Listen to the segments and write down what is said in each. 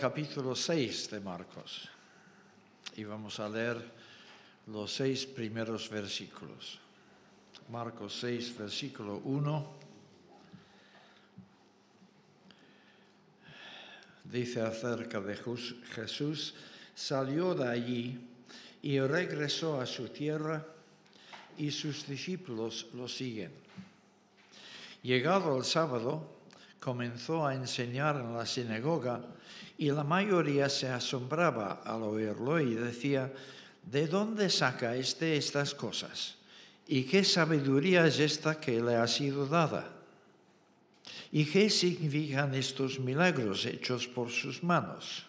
capítulo 6 de Marcos y vamos a leer los seis primeros versículos. Marcos 6, versículo 1. Dice acerca de Jesús, salió de allí y regresó a su tierra y sus discípulos lo siguen. Llegado el sábado, comenzó a enseñar en la sinagoga y la mayoría se asombraba al oírlo y decía, ¿de dónde saca este estas cosas? ¿Y qué sabiduría es esta que le ha sido dada? ¿Y qué significan estos milagros hechos por sus manos?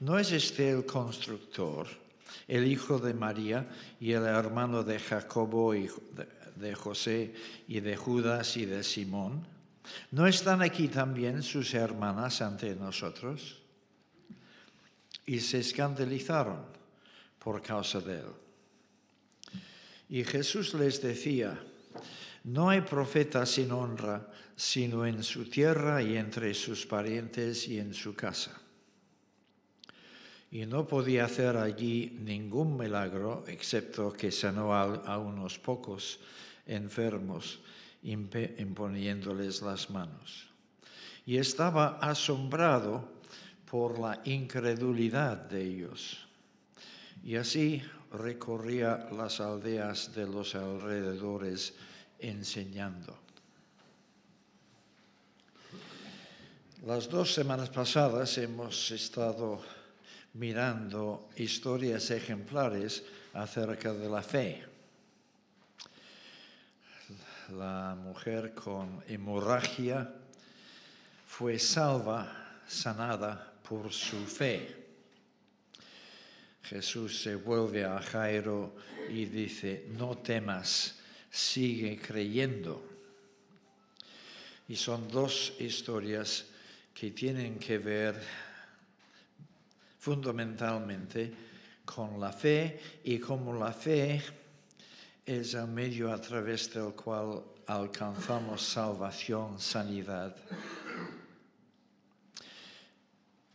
¿No es este el constructor, el hijo de María y el hermano de Jacobo y de José y de Judas y de Simón? ¿No están aquí también sus hermanas ante nosotros? Y se escandalizaron por causa de él. Y Jesús les decía, no hay profeta sin honra, sino en su tierra y entre sus parientes y en su casa. Y no podía hacer allí ningún milagro, excepto que sanó a unos pocos enfermos imponiéndoles las manos. Y estaba asombrado por la incredulidad de ellos. Y así recorría las aldeas de los alrededores enseñando. Las dos semanas pasadas hemos estado mirando historias ejemplares acerca de la fe la mujer con hemorragia, fue salva, sanada por su fe. Jesús se vuelve a Jairo y dice, no temas, sigue creyendo. Y son dos historias que tienen que ver fundamentalmente con la fe y cómo la fe es el medio a través del cual alcanzamos salvación, sanidad.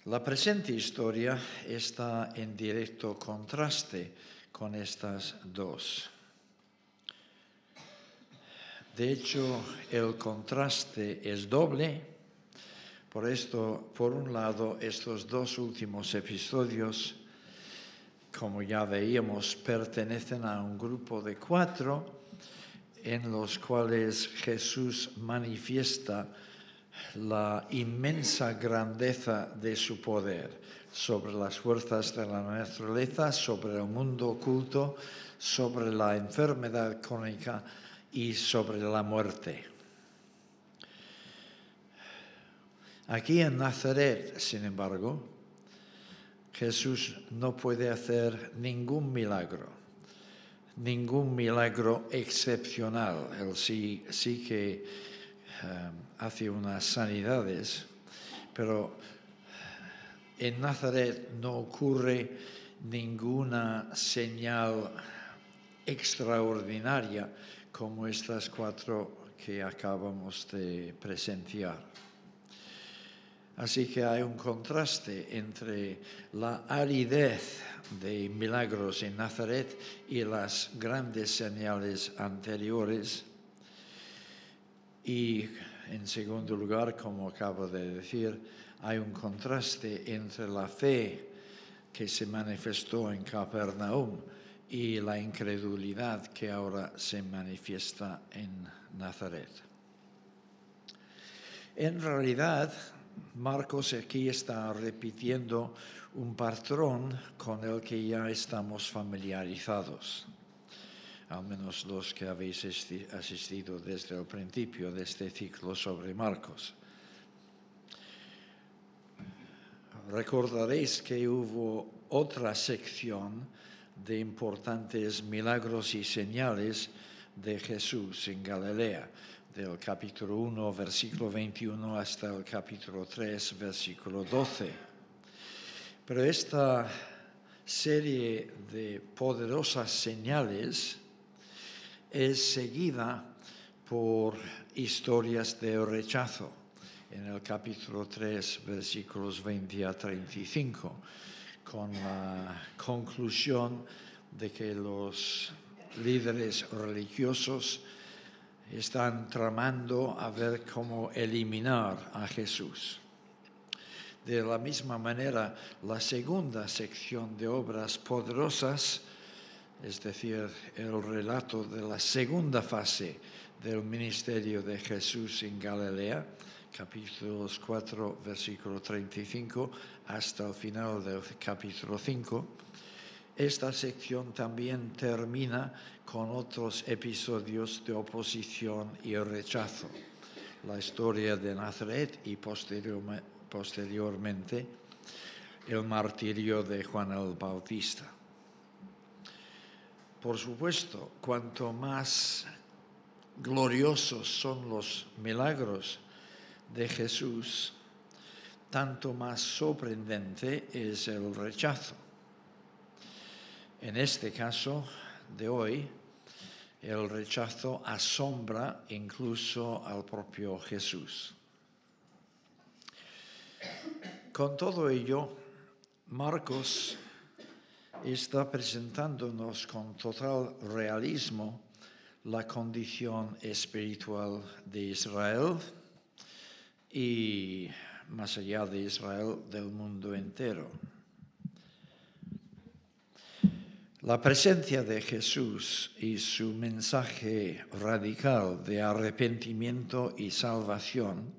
La presente historia está en directo contraste con estas dos. De hecho, el contraste es doble. Por esto, por un lado, estos dos últimos episodios como ya veíamos, pertenecen a un grupo de cuatro en los cuales Jesús manifiesta la inmensa grandeza de su poder sobre las fuerzas de la naturaleza, sobre el mundo oculto, sobre la enfermedad crónica y sobre la muerte. Aquí en Nazaret, sin embargo, Jesús no puede hacer ningún milagro, ningún milagro excepcional. Él sí, sí que eh, hace unas sanidades, pero en Nazaret no ocurre ninguna señal extraordinaria como estas cuatro que acabamos de presenciar. Así que hay un contraste entre la aridez de milagros en Nazaret y las grandes señales anteriores. Y en segundo lugar, como acabo de decir, hay un contraste entre la fe que se manifestó en Capernaum y la incredulidad que ahora se manifiesta en Nazaret. En realidad, Marcos aquí está repitiendo un patrón con el que ya estamos familiarizados, al menos los que habéis asistido desde el principio de este ciclo sobre Marcos. Recordaréis que hubo otra sección de importantes milagros y señales de Jesús en Galilea, del capítulo 1, versículo 21 hasta el capítulo 3, versículo 12. Pero esta serie de poderosas señales es seguida por historias de rechazo. en el capítulo 3, versículos 20 a 35, con la conclusión de que los líderes religiosos están tramando a ver cómo eliminar a Jesús. De la misma manera, la segunda sección de obras poderosas, es decir, el relato de la segunda fase del ministerio de Jesús en Galilea, capítulos 4, versículo 35, hasta el final del capítulo 5, esta sección también termina con otros episodios de oposición y rechazo. La historia de Nazaret y posteriormente el martirio de Juan el Bautista. Por supuesto, cuanto más gloriosos son los milagros de Jesús, tanto más sorprendente es el rechazo. En este caso de hoy, el rechazo asombra incluso al propio Jesús. Con todo ello, Marcos está presentándonos con total realismo la condición espiritual de Israel y más allá de Israel del mundo entero. La presencia de Jesús y su mensaje radical de arrepentimiento y salvación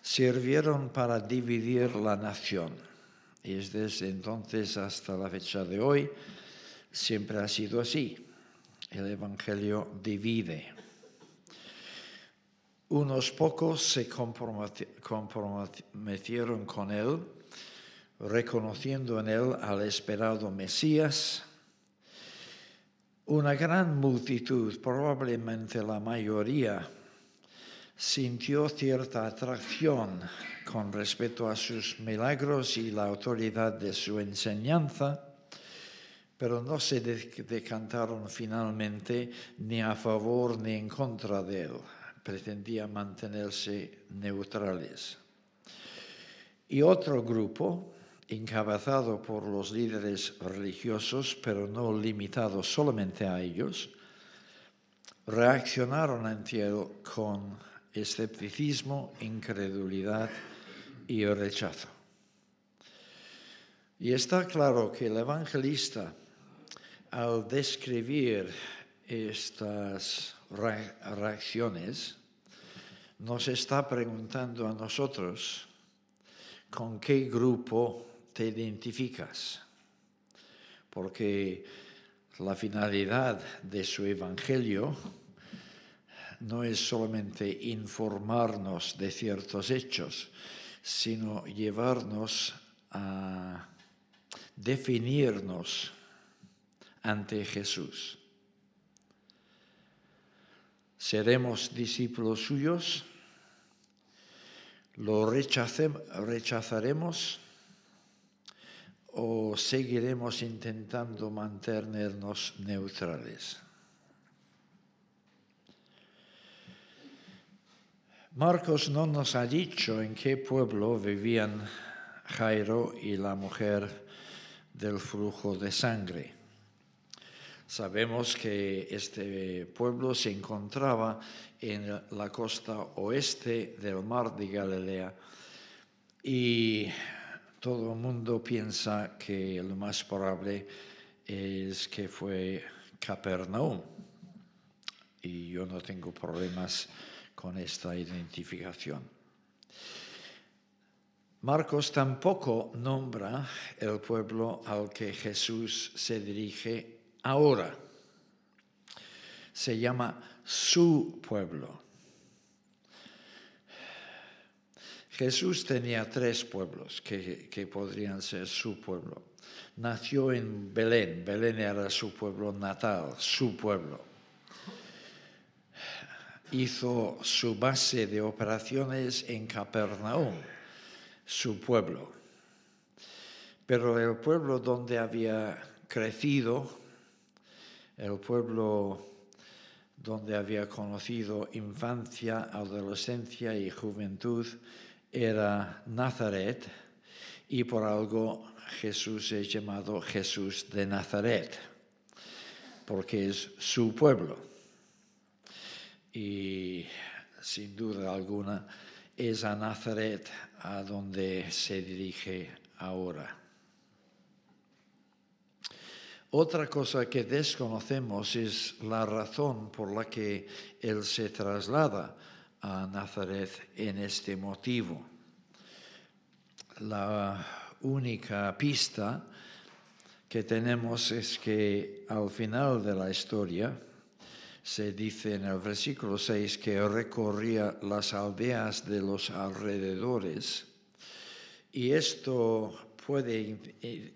sirvieron para dividir la nación. Y desde entonces hasta la fecha de hoy siempre ha sido así. El Evangelio divide. Unos pocos se comprometieron con él reconociendo en él al esperado Mesías. Una gran multitud, probablemente la mayoría, sintió cierta atracción con respecto a sus milagros y la autoridad de su enseñanza, pero no se decantaron finalmente ni a favor ni en contra de él. Pretendían mantenerse neutrales. Y otro grupo, encabezado por los líderes religiosos, pero no limitado solamente a ellos, reaccionaron ante él con escepticismo, incredulidad y rechazo. Y está claro que el evangelista, al describir estas reacciones, nos está preguntando a nosotros con qué grupo te identificas, porque la finalidad de su evangelio no es solamente informarnos de ciertos hechos, sino llevarnos a definirnos ante Jesús. ¿Seremos discípulos suyos? ¿Lo rechazaremos? O seguiremos intentando mantenernos neutrales. Marcos no nos ha dicho en qué pueblo vivían Jairo y la mujer del flujo de sangre. Sabemos que este pueblo se encontraba en la costa oeste del mar de Galilea y todo el mundo piensa que lo más probable es que fue Capernaum. Y yo no tengo problemas con esta identificación. Marcos tampoco nombra el pueblo al que Jesús se dirige ahora. Se llama su pueblo. Jesús tenía tres pueblos que, podrían ser su pueblo. Nació en Belén, Belén era su pueblo natal, su pueblo. Hizo su base de operaciones en Capernaum, su pueblo. Pero el pueblo donde había crecido, el pueblo donde había conocido infancia, adolescencia y juventud, era Nazaret y por algo Jesús es llamado Jesús de Nazaret, porque es su pueblo. Y sin duda alguna es a Nazaret a donde se dirige ahora. Otra cosa que desconocemos es la razón por la que él se traslada a Nazaret en este motivo. La única pista que tenemos es que al final de la historia se dice en el versículo 6 que recorría las aldeas de los alrededores y esto puede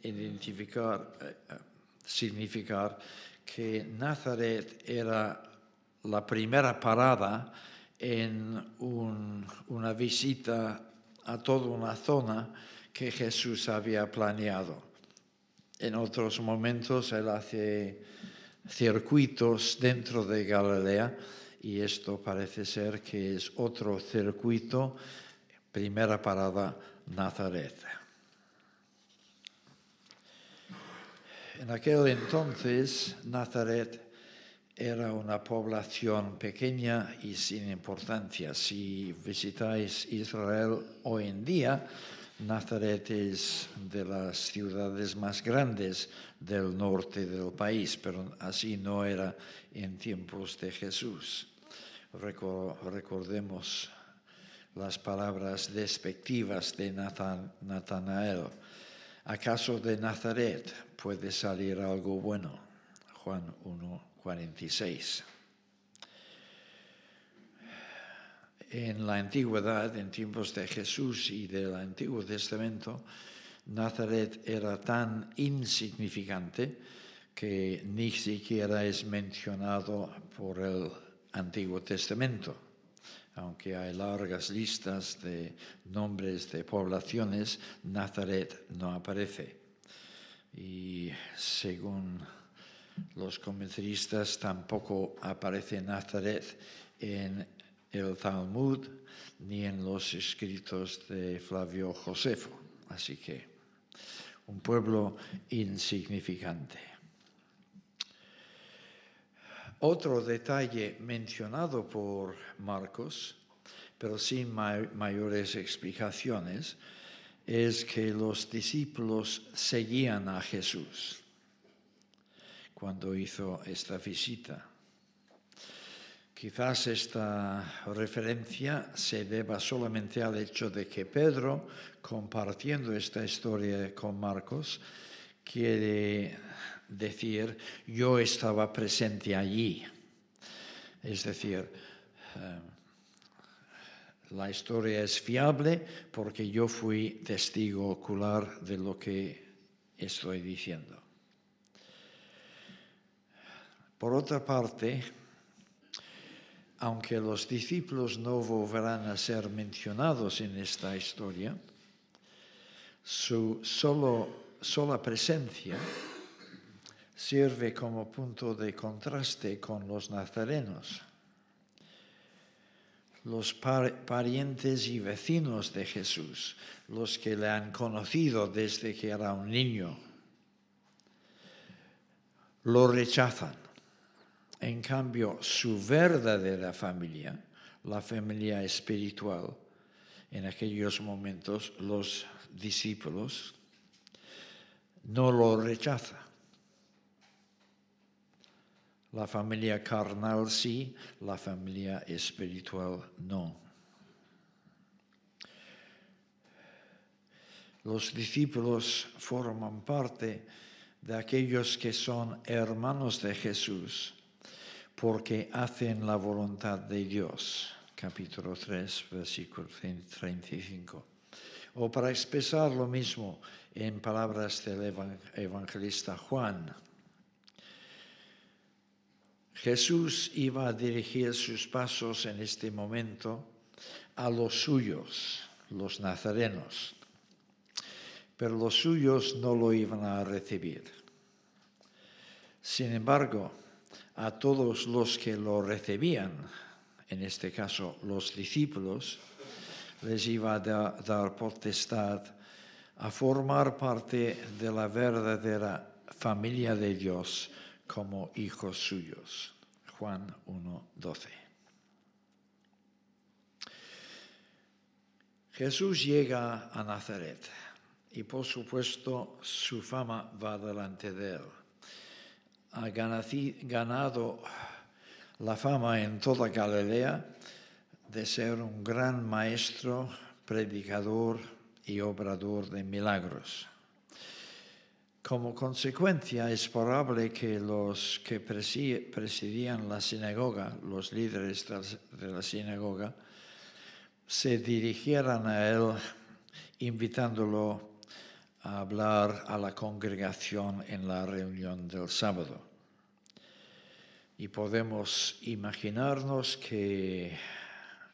identificar eh, significar que Nazaret era la primera parada en una visita a toda una zona que Jesús había planeado. En otros momentos él hace circuitos dentro de Galilea y esto parece ser que es otro circuito, primera parada Nazaret. En aquel entonces, Nazaret era una población pequeña y sin importancia. Si visitáis Israel hoy en día, Nazaret es de las ciudades más grandes del norte del país, pero así no era en tiempos de Jesús. Recordemos las palabras despectivas de Natanael. ¿Acaso de Nazaret puede salir algo bueno? Juan 1, 46. En la antigüedad, en tiempos de Jesús y del Antiguo Testamento, Nazaret era tan insignificante que ni siquiera es mencionado por el Antiguo Testamento aunque hay largas listas de nombres de poblaciones, Nazaret no aparece. Y según los comentaristas, tampoco aparece Nazaret en el Talmud ni en los escritos de Flavio Josefo. Así que un pueblo insignificante. Otro detalle mencionado por Marcos, pero sin mayores explicaciones, es que los discípulos seguían a Jesús cuando hizo esta visita. Quizás esta referencia se deba solamente al hecho de que Pedro, compartiendo esta historia con Marcos, quiere decir yo estaba presente allí. Es decir, eh, la historia es fiable porque yo fui testigo ocular de lo que estoy diciendo. Por otra parte, aunque los discípulos no volverán a ser mencionados en esta historia, su solo, sola presencia sirve como punto de contraste con los nazarenos. Los parientes y vecinos de Jesús, los que le han conocido desde que era un niño, lo rechazan. En cambio, su verdadera familia, la familia espiritual, en aquellos momentos los discípulos, no lo rechaza. La familia carnal sí, la familia espiritual no. Los discípulos forman parte de aquellos que son hermanos de Jesús porque hacen la voluntad de Dios. Capítulo 3, versículo 35. O para expresar lo mismo en palabras del evangelista Juan, Jesús iba a dirigir sus pasos en este momento a los suyos, los nazarenos, pero los suyos no lo iban a recibir. Sin embargo, a todos los que lo recibían, en este caso los discípulos, les iba a dar potestad a formar parte de la verdadera familia de Dios como hijos suyos. Juan 1.12. Jesús llega a Nazaret y por supuesto su fama va delante de él. Ha ganado la fama en toda Galilea de ser un gran maestro, predicador y obrador de milagros. Como consecuencia, es probable que los que presidían la sinagoga, los líderes de la sinagoga, se dirigieran a él invitándolo a hablar a la congregación en la reunión del sábado. Y podemos imaginarnos que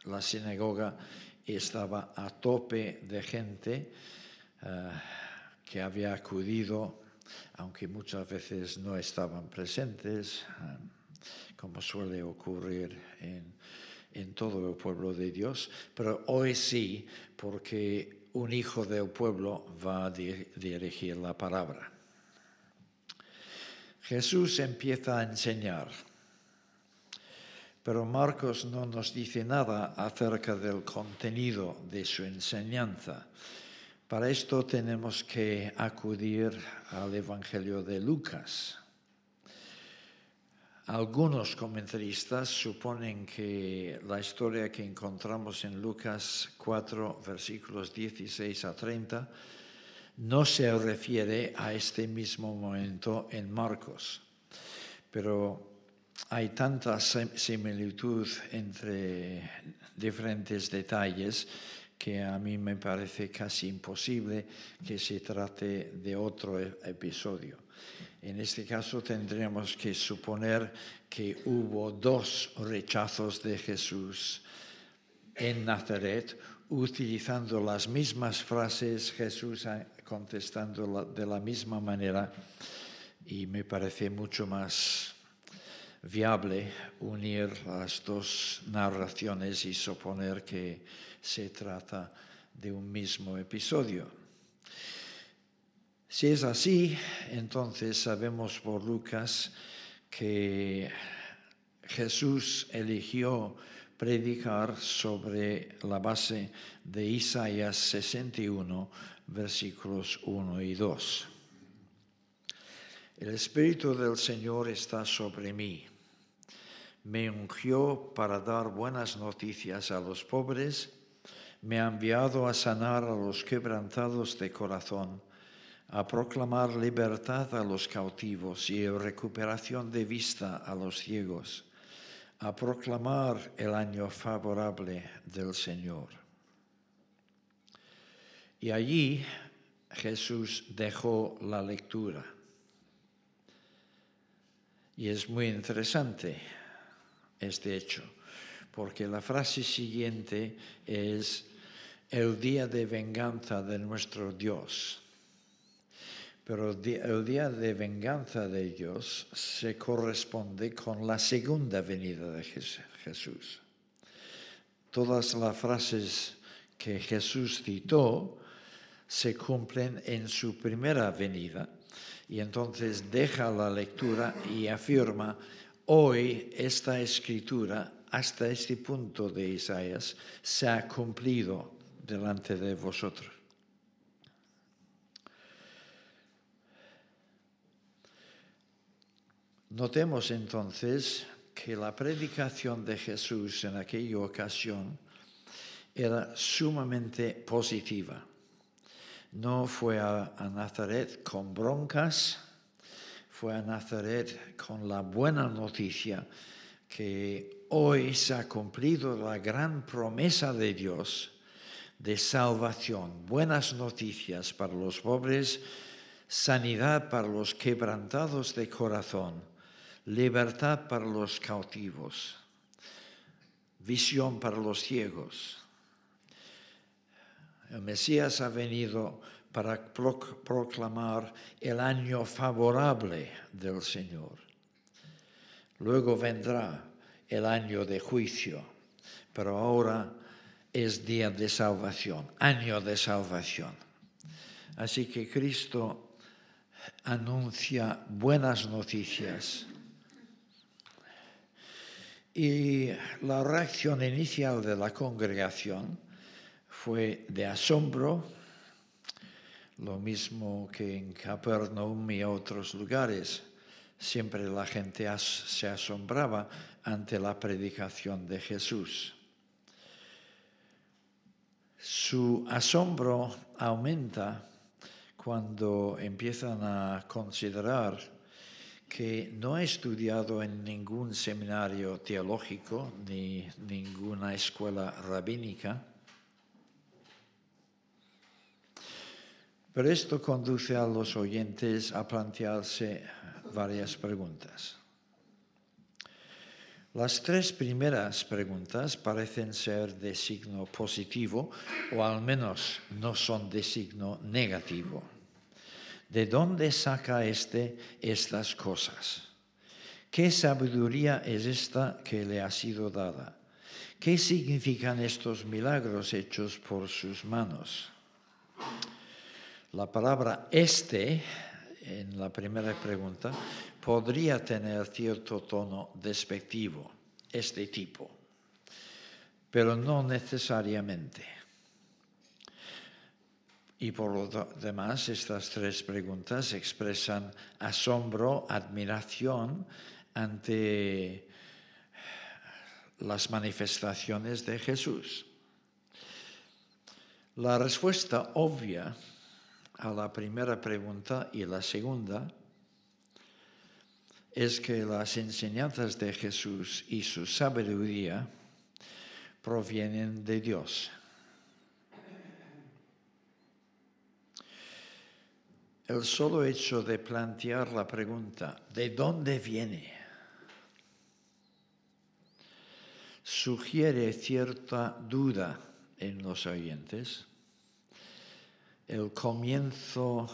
la sinagoga estaba a tope de gente eh, que había acudido, aunque muchas veces no estaban presentes, eh, como suele ocurrir en, en todo el pueblo de Dios, pero hoy sí, porque un hijo del pueblo va a dirigir la palabra. Jesús empieza a enseñar pero Marcos no nos dice nada acerca del contenido de su enseñanza. Para esto tenemos que acudir al Evangelio de Lucas. Algunos comentaristas suponen que la historia que encontramos en Lucas 4, versículos 16 a 30, no se refiere a este mismo momento en Marcos, pero hay tanta similitud entre diferentes detalles que a mí me parece casi imposible que se trate de otro e-, episodio. En este caso tendríamos que suponer que hubo dos rechazos de Jesús en Nazaret, utilizando las mismas frases, Jesús contestando de la misma manera, y me parece mucho más viable unir las dos narraciones y suponer que se trata de un mismo episodio. Si es así, entonces sabemos por Lucas que Jesús eligió predicar sobre la base de Isaías 61, versículos 1 y 2. El Espíritu del Señor está sobre mí. Me ungió para dar buenas noticias a los pobres, me ha enviado a sanar a los quebrantados de corazón, a proclamar libertad a los cautivos y recuperación de vista a los ciegos, a proclamar el año favorable del Señor. Y allí Jesús dejó la lectura. Y es muy interesante este hecho, porque la frase siguiente es el día de venganza de nuestro Dios. Pero el día de venganza de Dios se corresponde con la segunda venida de Jesús. Todas las frases que Jesús citó se cumplen en su primera venida y entonces deja la lectura y afirma Hoy esta escritura, hasta este punto de Isaías, se ha cumplido delante de vosotros. Notemos entonces que la predicación de Jesús en aquella ocasión era sumamente positiva. No fue a, Nazaret con broncas, fue a Nazaret con la buena noticia que hoy se ha cumplido la gran promesa de Dios de salvación, buenas noticias para los pobres, sanidad para los quebrantados de corazón, libertad para los cautivos, visión para los ciegos. El Mesías ha venido para proclamar el año favorable del Señor. Luego vendrá el año de juicio, pero ahora es día de salvación, año de salvación. Así que Cristo anuncia buenas noticias. Y la reacción inicial de la congregación fue de asombro, lo mismo que en Capernaum y otros lugares. Siempre la gente se asombraba ante la predicación de Jesús. Su asombro aumenta cuando empiezan a considerar que no ha estudiado en ningún seminario teológico ni ninguna escuela rabínica, pero esto conduce a los oyentes a plantearse varias preguntas. Las tres primeras preguntas parecen ser de signo positivo o al menos no son de signo negativo. ¿De dónde saca éste estas cosas? ¿Qué sabiduría es esta que le ha sido dada? ¿Qué significan estos milagros hechos por sus manos? La palabra este en la primera pregunta podría tener cierto tono despectivo, este tipo, pero no necesariamente. Y por lo demás, estas tres preguntas expresan asombro, admiración ante las manifestaciones de Jesús. La respuesta obvia a la primera pregunta y la segunda es que las enseñanzas de Jesús y su sabiduría provienen de Dios. El solo hecho de plantear la pregunta, ¿de dónde viene? sugiere cierta duda en los oyentes el comienzo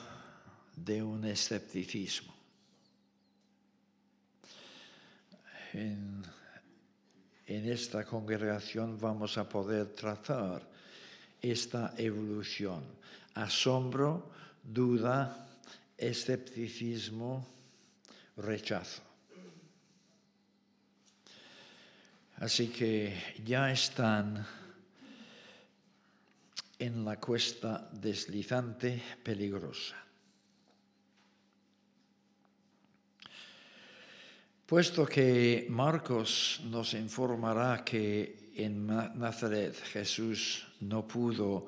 de un escepticismo. En, esta congregación vamos a poder tratar esta evolución. Asombro, duda, escepticismo, rechazo. Así que ya están en la cuesta deslizante peligrosa. Puesto que Marcos nos informará que en Nazaret Jesús no pudo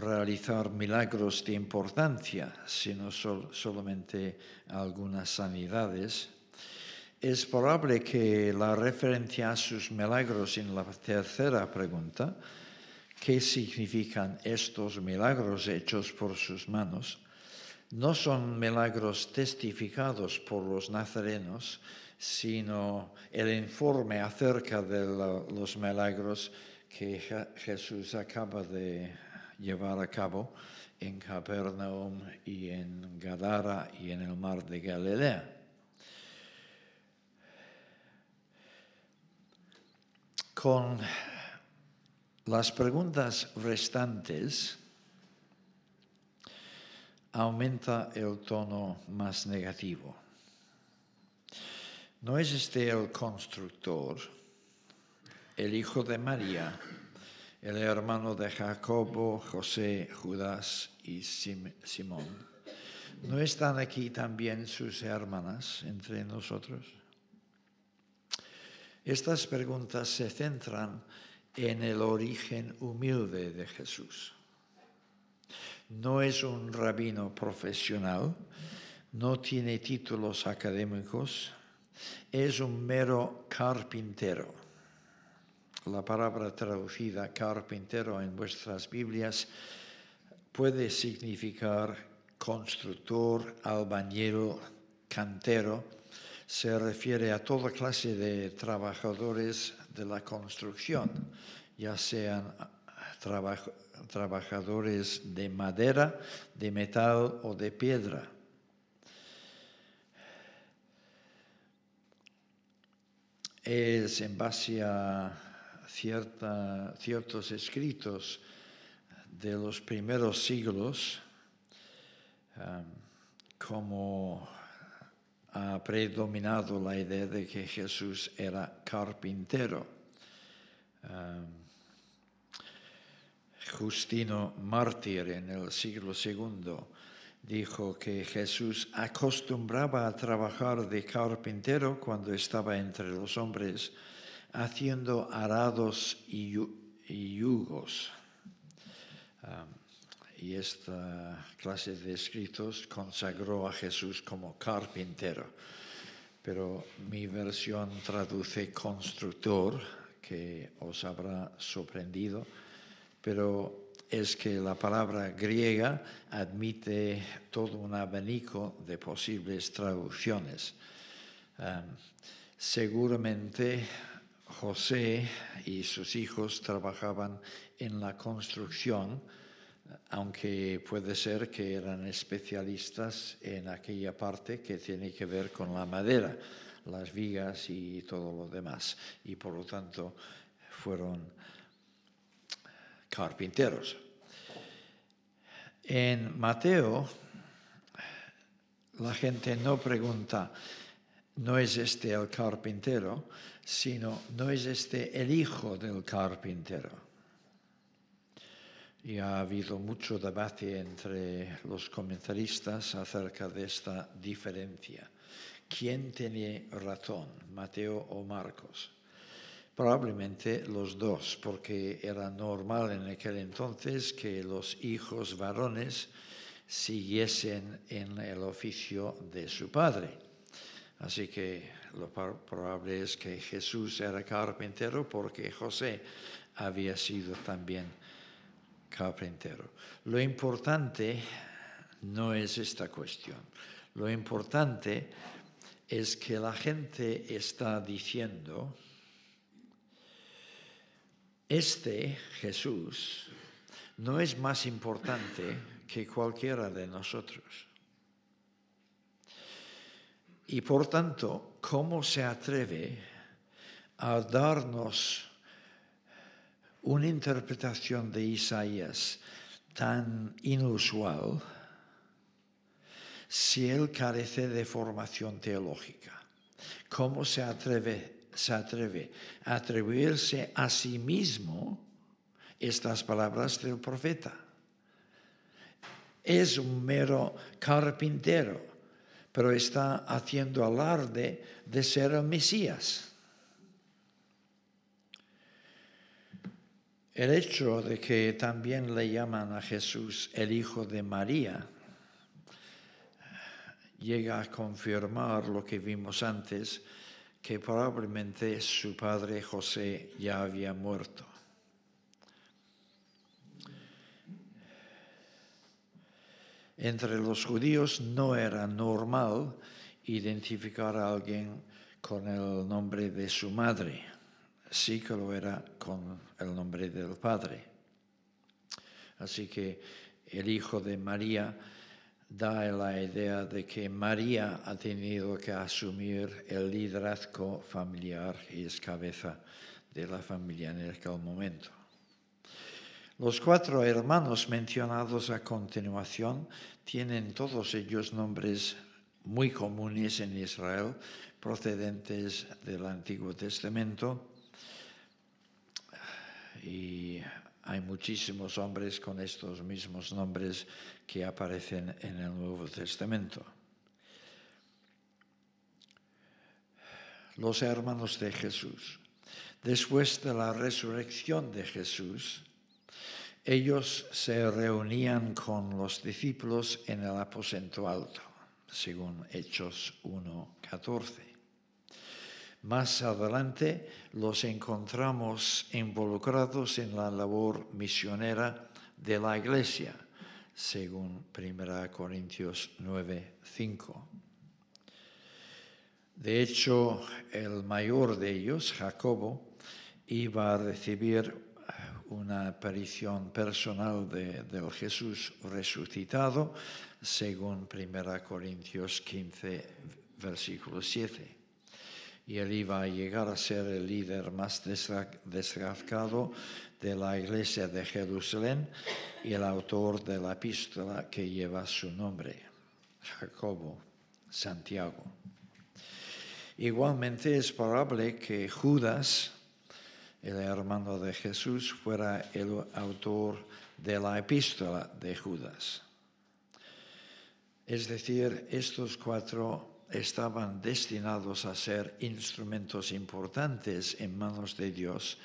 realizar milagros de importancia, sino solamente algunas sanidades, es probable que la referencia a sus milagros en la tercera pregunta qué significan estos milagros hechos por sus manos, no son milagros testificados por los nazarenos, sino el informe acerca de los milagros que Jesús acaba de llevar a cabo en Capernaum y en Gadara y en el mar de Galilea. Con las preguntas restantes aumenta el tono más negativo. ¿No es este el constructor, el hijo de María, el hermano de Jacobo, José, Judas y Simón? ¿No están aquí también sus hermanas entre nosotros? Estas preguntas se centran en el origen humilde de Jesús. No es un rabino profesional, no tiene títulos académicos, es un mero carpintero. La palabra traducida carpintero en vuestras Biblias puede significar constructor, albañero, cantero. Se refiere a toda clase de trabajadores de la construcción, ya sean trabajadores de madera, de metal o de piedra. es en base a cierta, ciertos escritos de los primeros siglos, um, como ha predominado la idea de que Jesús era carpintero. Um, Justino Mártir en el siglo II dijo que Jesús acostumbraba a trabajar de carpintero cuando estaba entre los hombres, haciendo arados y, yugos. Y esta clase de escritos consagró a Jesús como carpintero. Pero mi versión traduce constructor, que os habrá sorprendido, pero es que la palabra griega admite todo un abanico de posibles traducciones. seguramente José y sus hijos trabajaban en la construcción, aunque puede ser que eran especialistas en aquella parte que tiene que ver con la madera, las vigas y todo lo demás, y por lo tanto fueron carpinteros. En Mateo, la gente no pregunta, no es este el carpintero, sino, no es este el hijo del carpintero. Y ha habido mucho debate entre los comentaristas acerca de esta diferencia. ¿Quién tiene razón, Mateo o Marcos? Probablemente los dos, porque era normal en aquel entonces que los hijos varones siguiesen en el oficio de su padre. Así que lo probable es que Jesús era carpintero porque José había sido también carpintero. Lo importante no es esta cuestión. Lo importante es que la gente está diciendo, este Jesús no es más importante que cualquiera de nosotros. Y por tanto, ¿cómo se atreve a darnos una interpretación de Isaías tan inusual si él carece de formación teológica? ¿Cómo se atreve se atreve a atribuirse a sí mismo estas palabras del profeta. Es un mero carpintero, pero está haciendo alarde de ser el Mesías. El hecho de que también le llaman a Jesús el Hijo de María llega a confirmar lo que vimos antes que probablemente su padre José ya había muerto. Entre los judíos no era normal identificar a alguien con el nombre de su madre, sí que lo era con el nombre del padre. Así que el hijo de María da la idea de que María ha tenido que asumir el liderazgo familiar y es cabeza de la familia en aquel momento. Los cuatro hermanos mencionados a continuación tienen todos ellos nombres muy comunes en Israel, procedentes del Antiguo Testamento. Y hay muchísimos hombres con estos mismos nombres que aparecen en el Nuevo Testamento. Los hermanos de Jesús. Después de la resurrección de Jesús, ellos se reunían con los discípulos en el aposento alto, según Hechos 1.14. Más adelante los encontramos involucrados en la labor misionera de la iglesia, según 1 Corintios 9, 5. De hecho, el mayor de ellos, Jacobo, iba a recibir una aparición personal de, del Jesús resucitado, según 1 Corintios 15, versículo 7. y él iba a llegar a ser el líder más destacado de la iglesia de Jerusalén y el autor de la epístola que lleva su nombre, Jacobo, Santiago. Igualmente es probable que Judas, el hermano de Jesús, fuera el autor de la epístola de Judas. Es decir, estos cuatro estaban destinados a ser instrumentos importantes en manos de Dios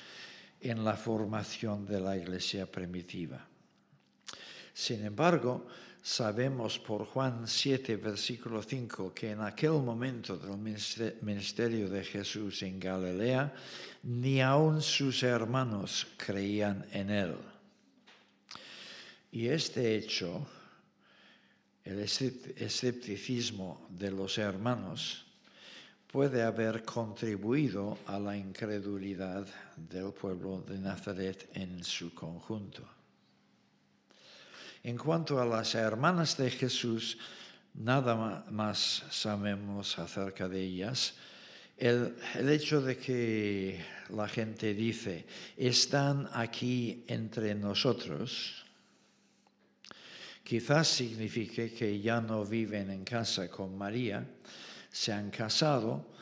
en la formación de la iglesia primitiva. Sin embargo, sabemos por Juan 7, versículo 5, que en aquel momento del ministerio de Jesús en Galilea, ni aun sus hermanos creían en él. Y este hecho, el escepticismo de los hermanos, puede haber contribuido a la incredulidad del pueblo de Nazaret en su conjunto. En cuanto a las hermanas de Jesús, nada más sabemos acerca de ellas. El, hecho de que la gente dice, están aquí entre nosotros, quizás signifique que ya no viven en casa con María, se han casado,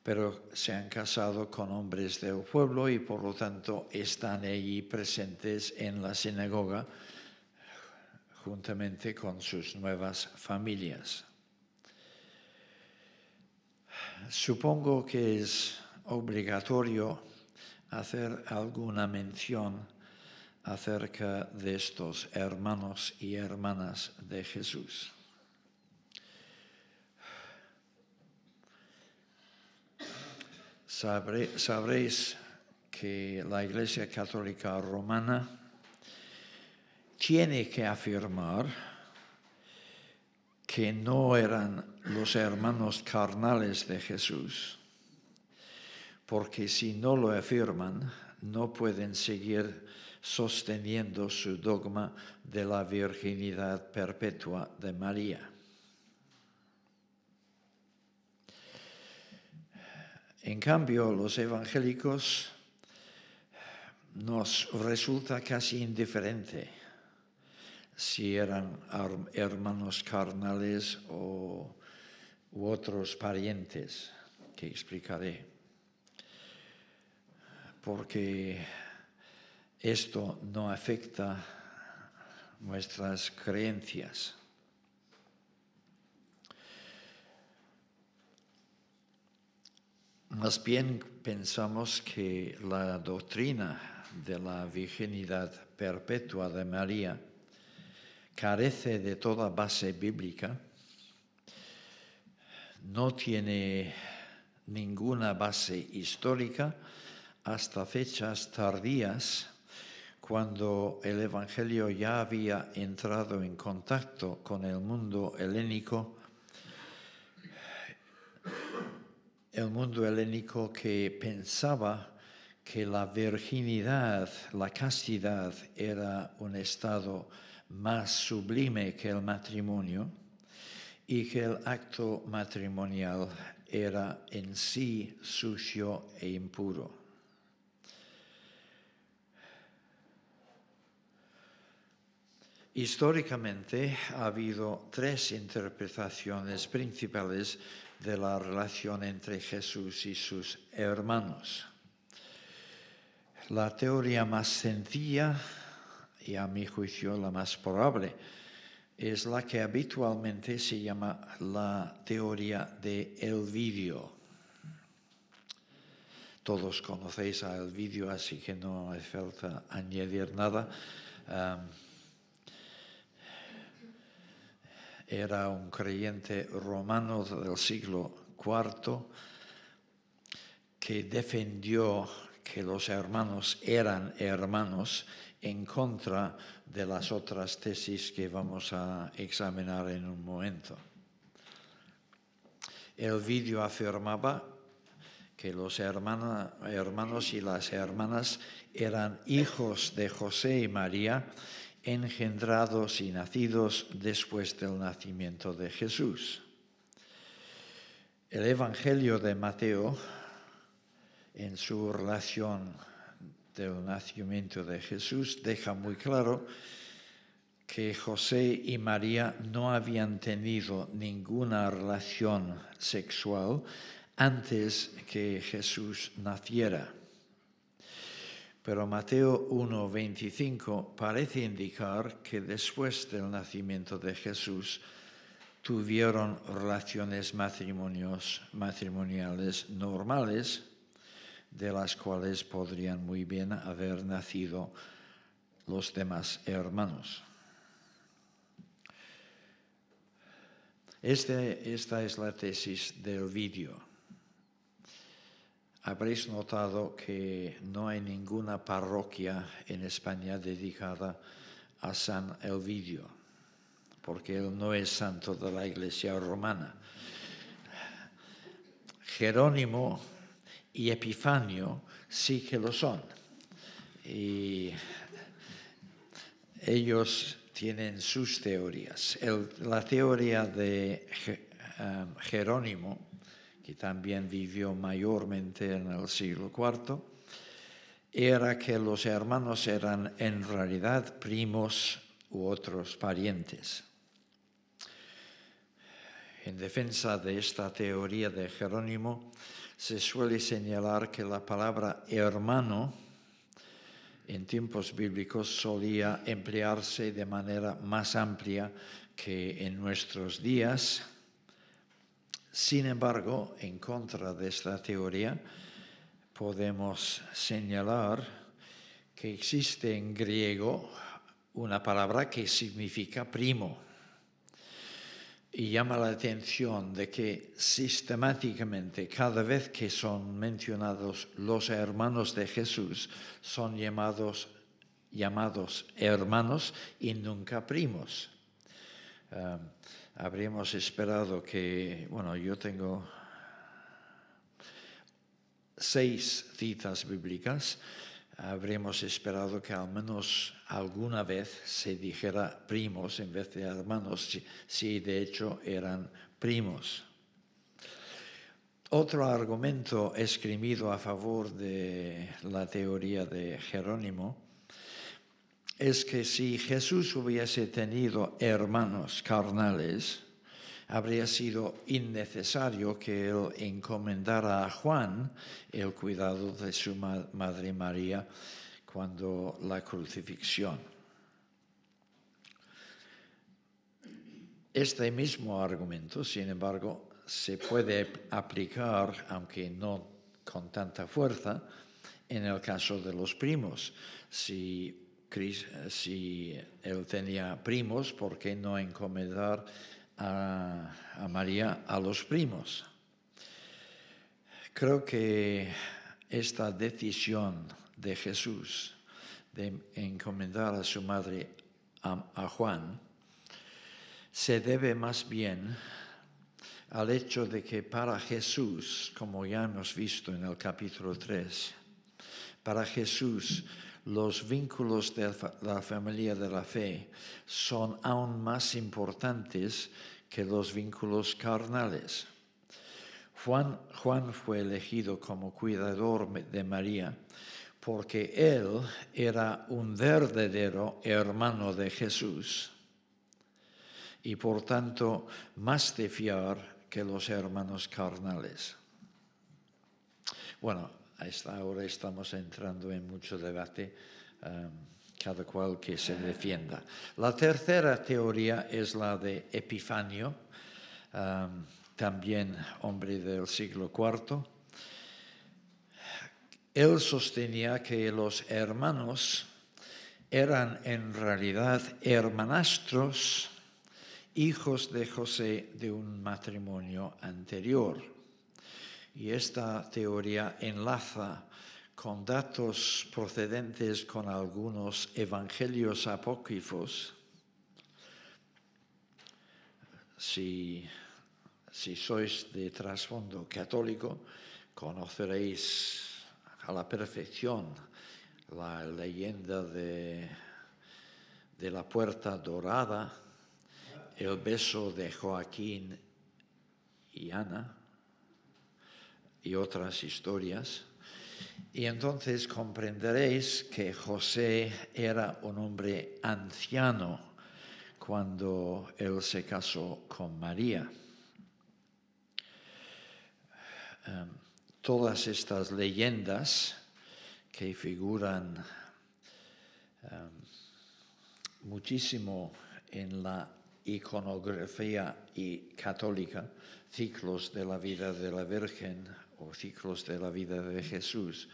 pero se han casado con hombres del pueblo y por lo tanto están allí presentes en la sinagoga juntamente con sus nuevas familias. Supongo que es obligatorio hacer alguna mención acerca de estos hermanos y hermanas de Jesús. sabréis que la Iglesia Católica Romana tiene que afirmar que no eran los hermanos carnales de Jesús, porque si no lo afirman, no pueden seguir sosteniendo su dogma de la virginidad perpetua de María. En cambio, los evangélicos nos resulta casi indiferente si eran hermanos carnales o u otros parientes que explicaré. Porque esto no afecta nuestras creencias. Más bien pensamos que la doctrina de la virginidad perpetua de María carece de toda base bíblica, no tiene ninguna base histórica hasta fechas tardías cuando el Evangelio ya había entrado en contacto con el mundo helénico, el mundo helénico que pensaba que la virginidad, la castidad era un estado más sublime que el matrimonio y que el acto matrimonial era en sí sucio e impuro. Históricamente ha habido tres interpretaciones principales de la relación entre Jesús y sus hermanos. La teoría más sencilla y a mi juicio la más probable es la que habitualmente se llama la teoría de el vídeo. Todos conocéis a el así que no hace falta añadir nada era un creyente romano del siglo IV que defendió que los hermanos eran hermanos en contra de las otras tesis que vamos a examinar en un momento. El vídeo afirmaba que los hermanos y las hermanas eran hijos de José y María engendrados y nacidos después del nacimiento de Jesús. El Evangelio de Mateo en su relación del nacimiento de Jesús deja muy claro que José y María no habían tenido ninguna relación sexual antes que Jesús naciera. Pero Mateo 1:25 parece indicar que después del nacimiento de Jesús tuvieron relaciones matrimoniales normales, de las cuales podrían muy bien haber nacido los demás hermanos. Este, esta es la tesis del vídeo. Habréis notado que no hay ninguna parroquia en España dedicada a San Elvidio, porque él no es santo de la Iglesia romana. Jerónimo y Epifanio sí que lo son. Y ellos tienen sus teorías. la teoría de um, Jerónimo, que también vivió mayormente en el siglo IV, era que los hermanos eran en realidad primos u otros parientes. En defensa de esta teoría de Jerónimo, se suele señalar que la palabra hermano en tiempos bíblicos solía emplearse de manera más amplia que en nuestros días. Sin embargo, en contra de esta teoría, podemos señalar que existe en griego una palabra que significa primo y llama la atención de que sistemáticamente cada vez que son mencionados los hermanos de Jesús son llamados, llamados hermanos y nunca primos. Habríamos esperado que, bueno, yo tengo seis citas bíblicas habríamos esperado que al menos alguna vez se dijera primos en vez de hermanos, si, de hecho eran primos. Otro argumento escribido a favor de la teoría de Jerónimo es que si Jesús hubiese tenido hermanos carnales, habría sido innecesario que él encomendara a Juan el cuidado de su madre María cuando la crucifixión. Este mismo argumento, sin embargo, se puede aplicar, aunque no con tanta fuerza, en el caso de los primos. Si, si él tenía primos, ¿por qué no encomendar a, María a los primos. Creo que esta decisión de Jesús de encomendar a su madre a, Juan se debe más bien al hecho de que para Jesús, como ya hemos visto en el capítulo 3, para Jesús los vínculos de la familia de la fe son aún más importantes que los vínculos carnales. Juan, Juan fue elegido como cuidador de María porque él era un verdadero hermano de Jesús y por tanto más de fiar que los hermanos carnales. Bueno, a esta hora estamos entrando en mucho debate, um, cada cual que se defienda. La tercera teoría es la de Epifanio, um, también hombre del siglo IV. Él sostenía que los hermanos eran en realidad hermanastros, hijos de José de un matrimonio anterior. Y esta teoría enlaza con datos procedentes con algunos evangelios apócrifos. Si, sois de trasfondo católico, conoceréis a la perfección la leyenda de, de la puerta dorada, el beso de Joaquín y Ana y otras historias. Y entonces comprenderéis que José era un hombre anciano cuando él se casó con María. Em, todas estas leyendas que figuran em, muchísimo en la iconografía y católica, ciclos de la vida de la Virgen ciclos de la vida de Jesús.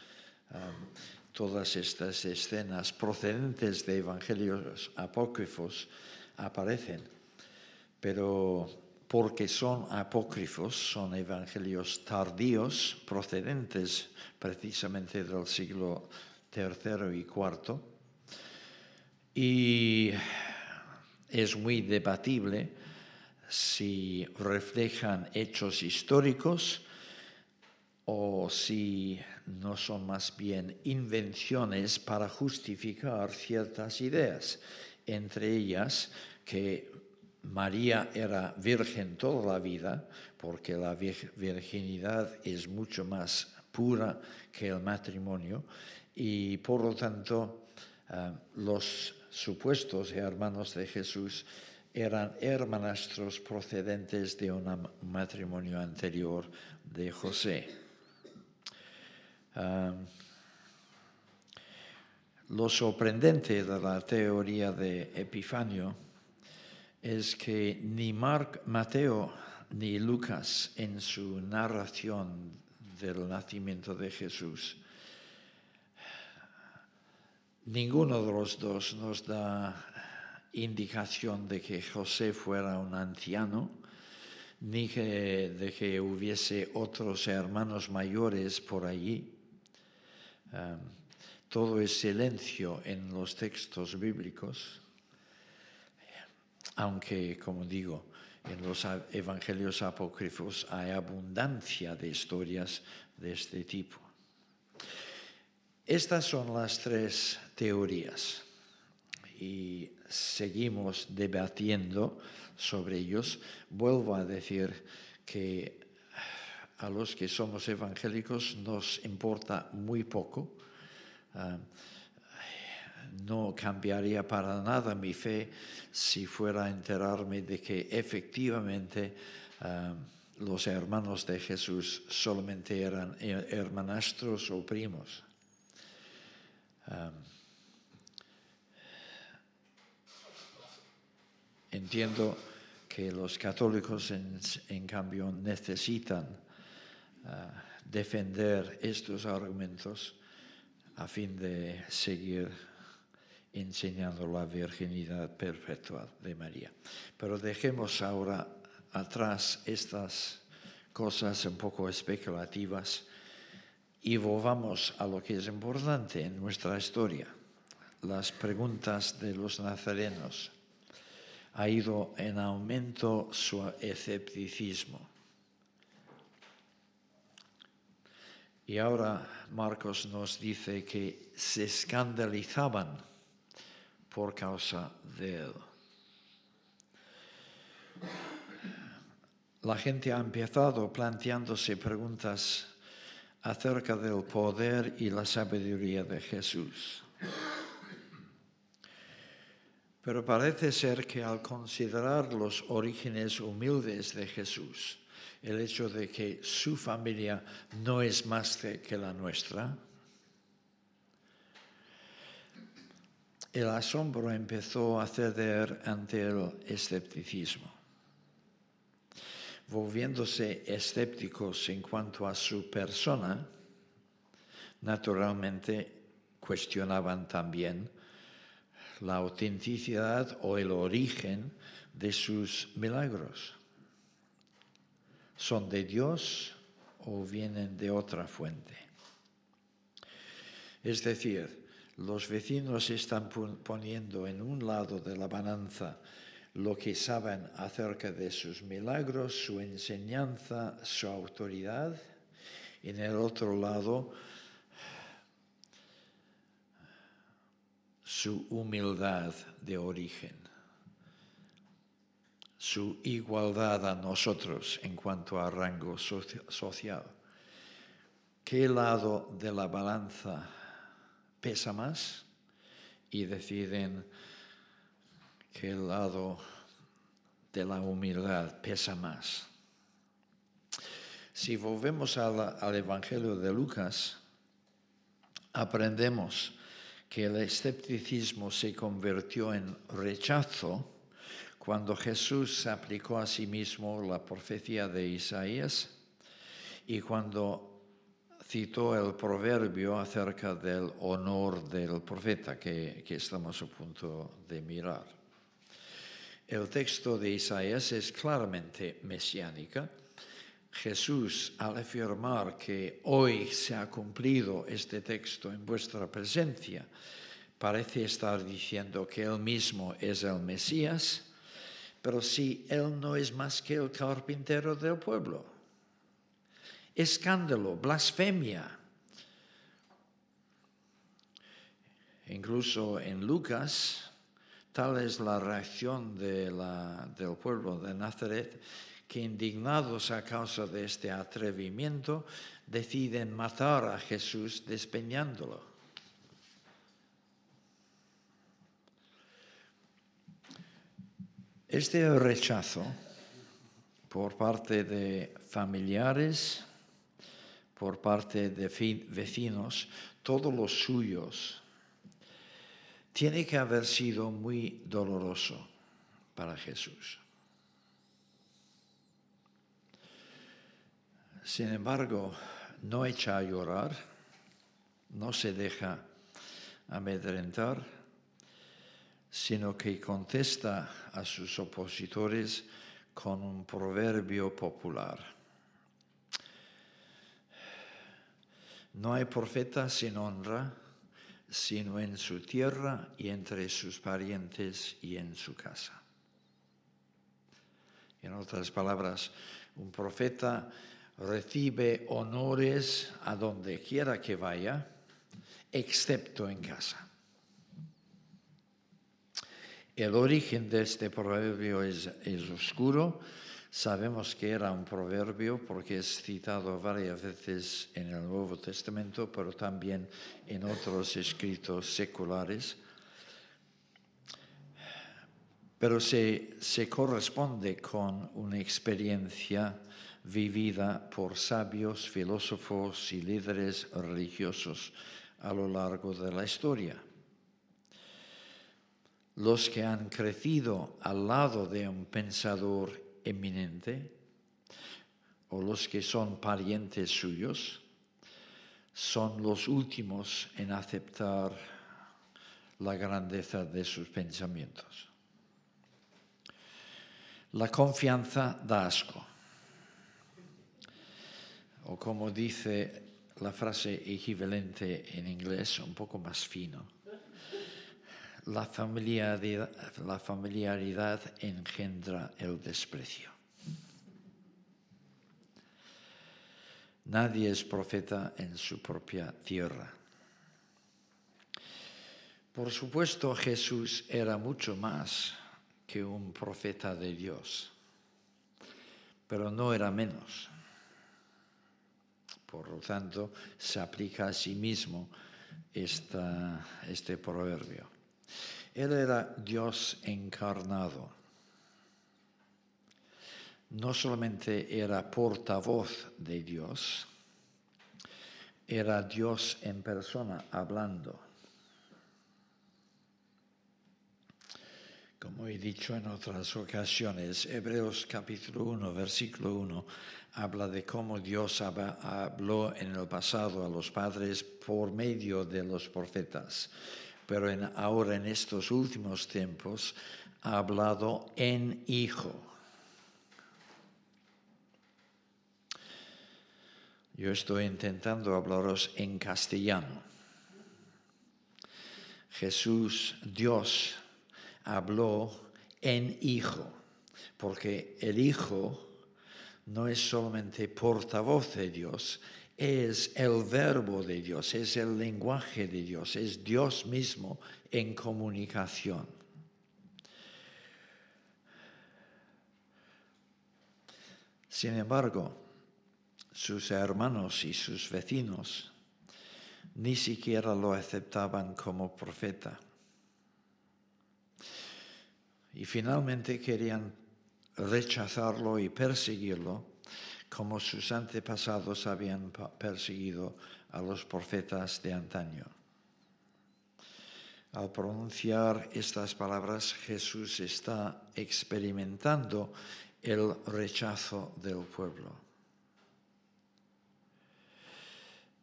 Todas estas escenas procedentes de evangelios apócrifos aparecen, pero porque son apócrifos, son evangelios tardíos, procedentes precisamente del siglo III y IV, y es muy debatible si reflejan hechos históricos o si no son más bien invenciones para justificar ciertas ideas, entre ellas que María era virgen toda la vida, porque la virginidad es mucho más pura que el matrimonio, y por lo tanto eh, los supuestos hermanos de Jesús eran hermanastros procedentes de un matrimonio anterior de José. Lo sorprendente de la teoría de Epifanio es que ni Mark, Mateo ni Lucas en su narración del nacimiento de Jesús Ninguno de los dos nos da indicación de que José fuera un anciano, ni de que hubiese otros hermanos mayores por allí. Todo es silencio en los textos bíblicos, aunque, como digo, en los evangelios apócrifos hay abundancia de historias de este tipo. Estas son las tres teorías y seguimos debatiendo sobre ellos. Vuelvo a decir que a los que somos evangélicos nos importa muy poco. Ah, no cambiaría para nada mi fe si fuera a enterarme de que efectivamente ah, los hermanos de Jesús solamente eran hermanastros o primos. entiendo que los católicos, en, cambio, necesitan defender estos argumentos a fin de seguir enseñando la virginidad perpetua de María. Pero dejemos ahora atrás estas cosas un poco especulativas y volvamos a lo que es importante en nuestra historia, las preguntas de los nazarenos. Ha ido en aumento su escepticismo. Y ahora Marcos nos dice que se escandalizaban por causa de él. La gente ha empezado planteándose preguntas acerca del poder y la sabiduría de Jesús. Pero parece ser que al considerar los orígenes humildes de Jesús, el hecho de que su familia no es más que la nuestra, el asombro empezó a ceder ante el escepticismo volviéndose escépticos en cuanto a su persona, naturalmente cuestionaban también la autenticidad o el origen de sus milagros. ¿Son de Dios o vienen de otra fuente? Es decir, los vecinos están poniendo en un lado de la balanza lo que saben acerca de sus milagros, su enseñanza, su autoridad. En el otro lado, su humildad de origen, su igualdad a nosotros en cuanto a rango social. qué lado de la balanza pesa más y deciden qué lado de la humildad pesa más. Si volvemos al Evangelio de Lucas, aprendemos que el escepticismo se convirtió en rechazo cuando Jesús aplicó a sí mismo la profecía de Isaías y cuando citó el proverbio acerca del honor del profeta que, que estamos a punto de mirar. El texto de Isaías es claramente mesiánica Jesús, al afirmar que hoy se ha cumplido este texto en vuestra presencia, parece estar diciendo que Él mismo es el Mesías, pero si Él no es más que el carpintero del pueblo. Escándalo, blasfemia. Incluso en Lucas, tal es la reacción del pueblo de Nazaret, que indignados a causa de este atrevimiento deciden matar a Jesús despeñándolo. Este rechazo por parte de familiares, por parte de vecinos, todos los suyos, tiene que haber sido muy doloroso para Jesús. Sin embargo, no echa a llorar, no se deja amedrentar, sino que contesta a sus opositores con un proverbio popular. No hay profeta sin honra, sino en su tierra y entre sus parientes y en su casa. En otras palabras, un profeta recibe honores a donde quiera que vaya, excepto en casa. El origen de este proverbio es, oscuro. Sabemos que era un proverbio porque es citado varias veces en el Nuevo Testamento, pero también en otros escritos seculares. Pero se, se corresponde con una experiencia vivida por sabios, filósofos y líderes religiosos a lo largo de la historia. Los que han crecido al lado de un pensador eminente o los que son parientes suyos son los últimos en aceptar la grandeza de sus pensamientos. La confianza da asco o como dice la frase equivalente en inglés, un poco más fino. La familiaridad, engendra el desprecio. Nadie es profeta en su propia tierra. Por supuesto, Jesús era mucho más que un profeta de Dios, pero no era menos. Por lo tanto, se aplica a sí mismo este proverbio. Él era Dios encarnado. No solamente era portavoz de Dios, era Dios en persona hablando. Como he dicho en otras ocasiones, Hebreos capítulo 1, versículo 1, habla de cómo Dios habló en el pasado a los padres por medio de los profetas, pero ahora en estos últimos tiempos ha hablado en Hijo. Yo estoy intentando hablaros en castellano. Jesús, Dios, habló en Hijo, porque el Hijo no es solamente portavoz de Dios, es el verbo de Dios, es el lenguaje de Dios, es Dios mismo en comunicación. Sin embargo, sus hermanos y sus vecinos ni siquiera lo aceptaban como profeta. Y finalmente querían rechazarlo y perseguirlo como sus antepasados habían perseguido a los profetas de antaño. Al pronunciar estas palabras, Jesús está experimentando el rechazo del pueblo.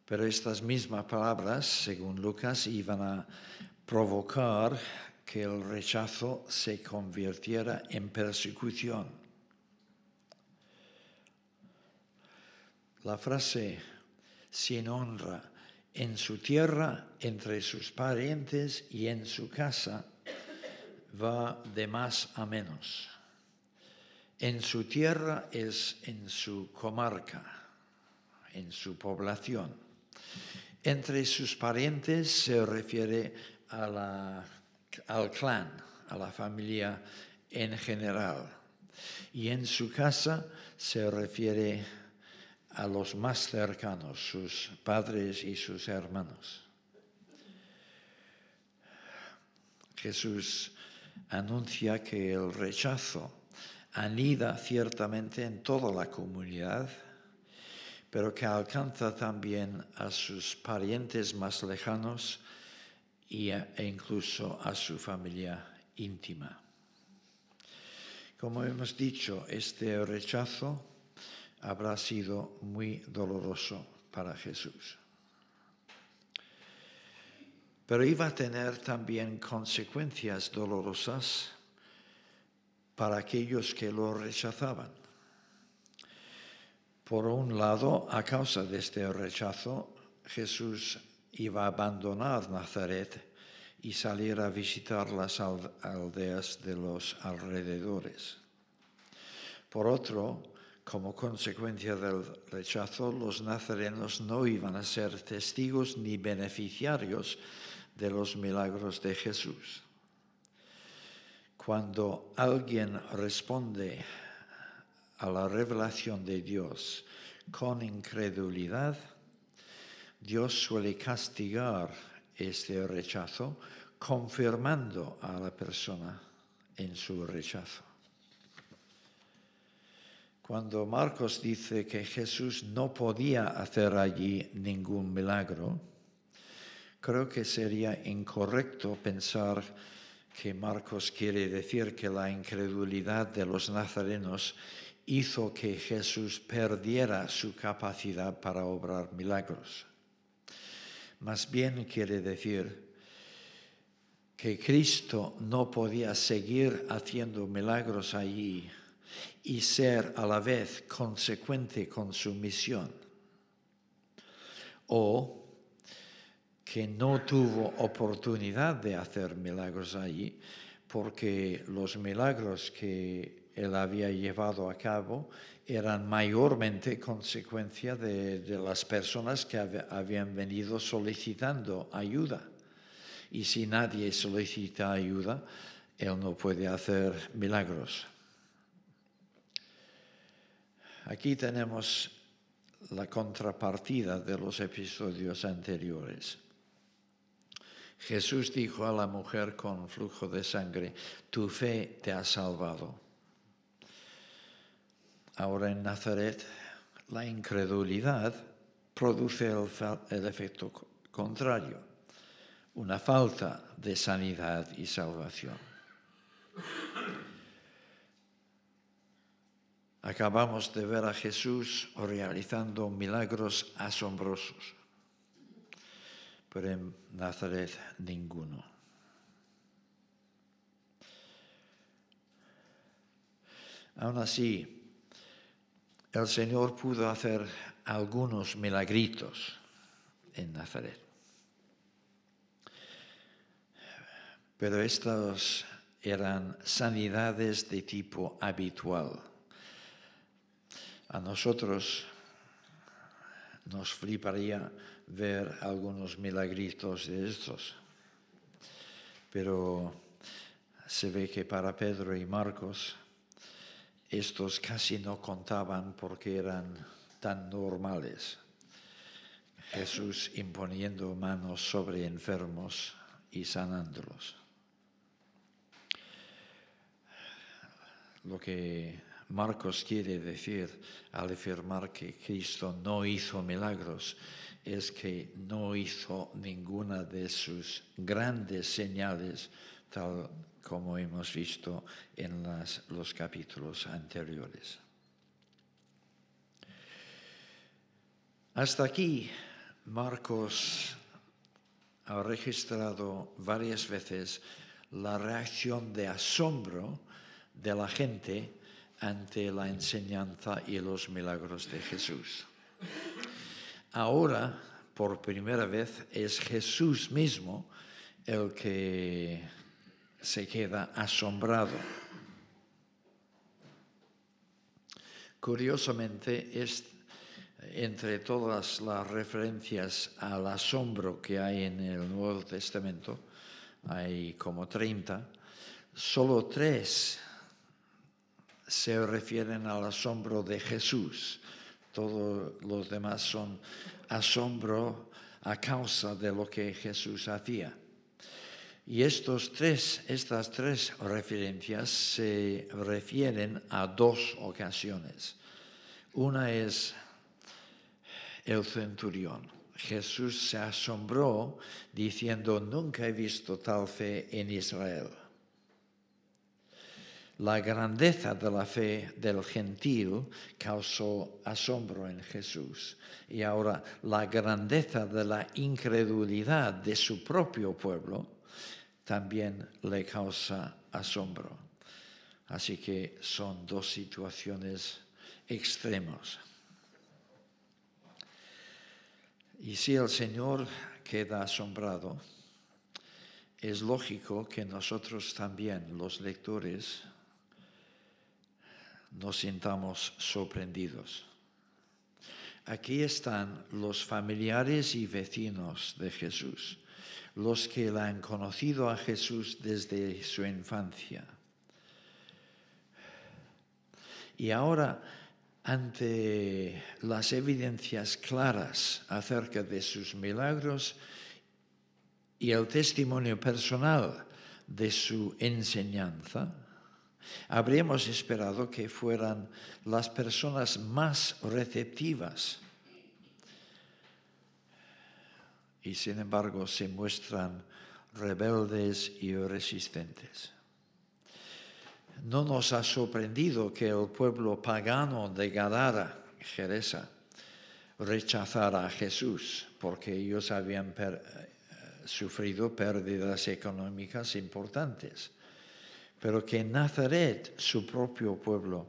Pero estas mismas palabras, según Lucas, iban a provocar que el rechazo se convirtiera en persecución. La frase sin honra en su tierra, entre sus parientes y en su casa, va de más a menos. En su tierra es en su comarca, en su población. Entre sus parientes se refiere al clan, a la familia en general. Y en su casa se refiere a los más cercanos, sus padres y sus hermanos. Jesús anuncia que el rechazo anida ciertamente en toda la comunidad, pero que alcanza también a sus parientes más lejanos e incluso a su familia íntima. Como hemos dicho, este rechazo habrá sido muy doloroso para Jesús. Pero iba a tener también consecuencias dolorosas para aquellos que lo rechazaban. Por un lado, a causa de este rechazo, Jesús iba a abandonar Nazaret y salir a visitar las aldeas de los alrededores. Por otro, como consecuencia del rechazo, los nazarenos no iban a ser testigos ni beneficiarios de los milagros de Jesús. Cuando alguien responde a la revelación de Dios con incredulidad, Dios suele castigar este rechazo confirmando a la persona en su rechazo. Cuando Marcos dice que Jesús no podía hacer allí ningún milagro, creo que sería incorrecto pensar que Marcos quiere decir que la incredulidad de los nazarenos hizo que Jesús perdiera su capacidad para obrar milagros. Más bien quiere decir que Cristo no podía seguir haciendo milagros allí y ser a la vez consecuente con su misión. O que no tuvo oportunidad de hacer milagros allí, porque los milagros que él había llevado a cabo eran mayormente consecuencia de, las personas que habían venido solicitando ayuda. Y si nadie solicita ayuda, él no puede hacer milagros. Aquí tenemos la contrapartida de los episodios anteriores. Jesús dijo a la mujer con flujo de sangre, tu fe te ha salvado. Ahora en Nazaret, la incredulidad produce el, efecto contrario, una falta de sanidad y salvación. Acabamos de ver a Jesús realizando milagros asombrosos pero en Nazaret ninguno. Aún así, el Señor pudo hacer algunos milagritos en Nazaret. Pero estos eran sanidades de tipo habitual. A nosotros nos fliparía ver algunos milagritos de estos. Pero se ve que para Pedro y Marcos estos casi no contaban porque eran tan normales. Jesús imponiendo manos sobre enfermos y sanándolos. Lo que Marcos quiere decir al afirmar que Cristo no hizo milagros es que no hizo ninguna de sus grandes señales, tal como hemos visto en los capítulos anteriores. Hasta aquí, Marcos ha registrado varias veces la reacción de asombro de la gente ante la enseñanza y los milagros de Jesús. Ahora, por primera vez, es Jesús mismo el que se queda asombrado. Curiosamente, es, entre todas las referencias al asombro que hay en el Nuevo Testamento, hay como 30, solo tres se refieren al asombro de Jesús. Todos los demás son asombro a causa de lo que Jesús hacía. Y estos tres, estas tres referencias se refieren a dos ocasiones. Una es el centurión. Jesús se asombró diciendo, nunca he visto tal fe en Israel. La grandeza de la fe del gentil causó asombro en Jesús. Y ahora la grandeza de la incredulidad de su propio pueblo también le causa asombro. Así que son dos situaciones extremas. Y si el Señor queda asombrado, es lógico que nosotros también, los lectores, nos sintamos sorprendidos. Aquí están los familiares y vecinos de Jesús, los que la han conocido a Jesús desde su infancia. Y ahora, ante las evidencias claras acerca de sus milagros y el testimonio personal de su enseñanza, Habríamos esperado que fueran las personas más receptivas y sin embargo se muestran rebeldes y resistentes. No nos ha sorprendido que el pueblo pagano de Gadara, Jereza, rechazara a Jesús porque ellos habían eh, sufrido pérdidas económicas importantes pero que Nazaret, su propio pueblo,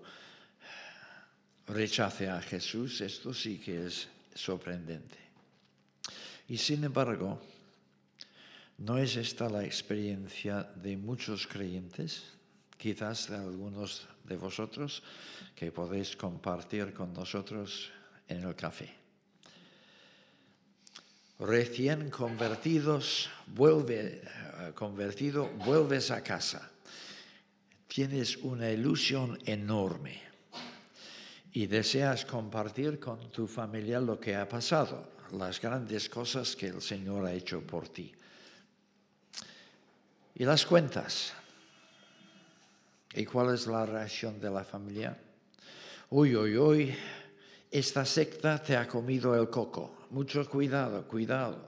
rechace a Jesús, esto sí que es sorprendente. Y sin embargo, ¿no es esta la experiencia de muchos creyentes, quizás de algunos de vosotros, que podéis compartir con nosotros en el café? Recién convertidos, vuelve, eh, convertido, vuelves a casa tienes una ilusión enorme y deseas compartir con tu familia lo que ha pasado, las grandes cosas que el Señor ha hecho por ti. Y las cuentas. ¿Y cuál es la reacción de la familia? Uy, uy, uy, esta secta te ha comido el coco. Mucho cuidado, cuidado.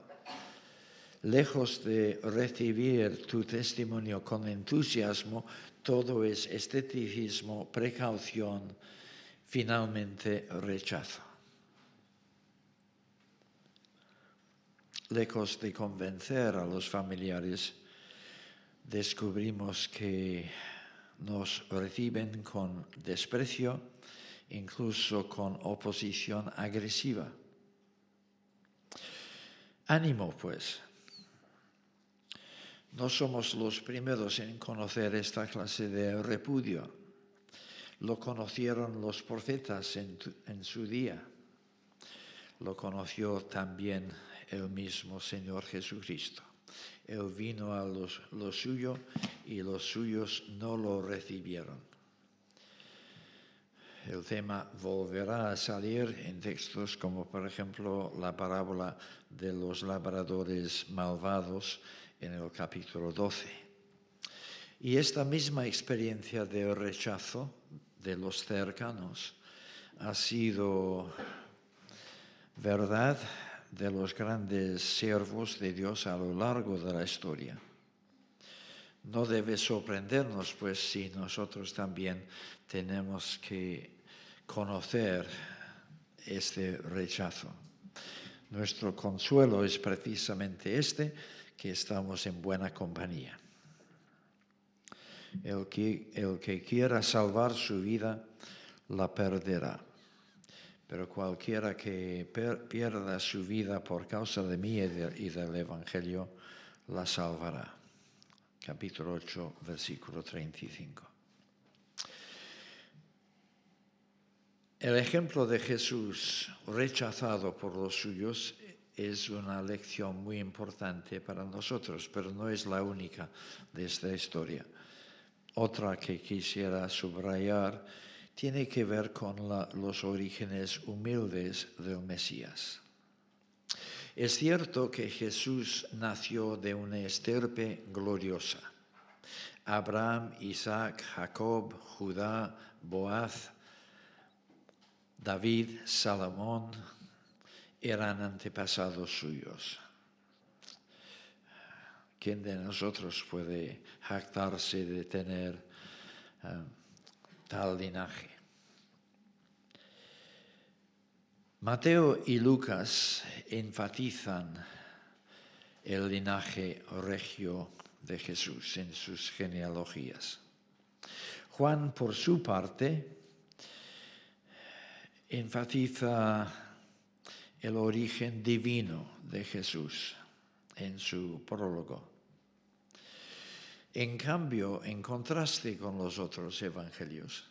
Lejos de recibir tu testimonio con entusiasmo, todo es esteticismo, precaución, finalmente rechazo. Lejos de convencer a los familiares, descubrimos que nos reciben con desprecio, incluso con oposición agresiva. Ánimo, pues, no somos los primeros en conocer esta clase de repudio. Lo conocieron los profetas en, su día. Lo conoció también el mismo Señor Jesucristo. Él vino a los, lo suyo y los suyos no lo recibieron. el tema volverá a salir en textos como por ejemplo la parábola de los labradores malvados en el capítulo 12. Y esta misma experiencia de rechazo de los cercanos ha sido verdad de los grandes siervos de Dios a lo largo de la historia. No debe sorprendernos, pues, si nosotros también tenemos que conocer este rechazo. Nuestro consuelo es precisamente este, que estamos en buena compañía. El que, el que quiera salvar su vida, la perderá. Pero cualquiera que pierda su vida por causa de mí y del Evangelio, la salvará capítulo 8, versículo 35. El ejemplo de Jesús rechazado por los suyos es una lección muy importante para nosotros, pero no es la única de esta historia. Otra que quisiera subrayar tiene que ver con los orígenes humildes del Mesías. Es cierto que Jesús nació de una estirpe gloriosa. Abraham, Isaac, Jacob, Judá, Boaz, David, Salomón eran antepasados suyos. ¿Quién de nosotros puede jactarse de tener eh, tal linaje? Mateo y Lucas enfatizan el linaje regio de Jesús en sus genealogías. Juan, por su parte, enfatiza el origen divino de Jesús en su prólogo. En cambio, en contraste con los otros evangelios,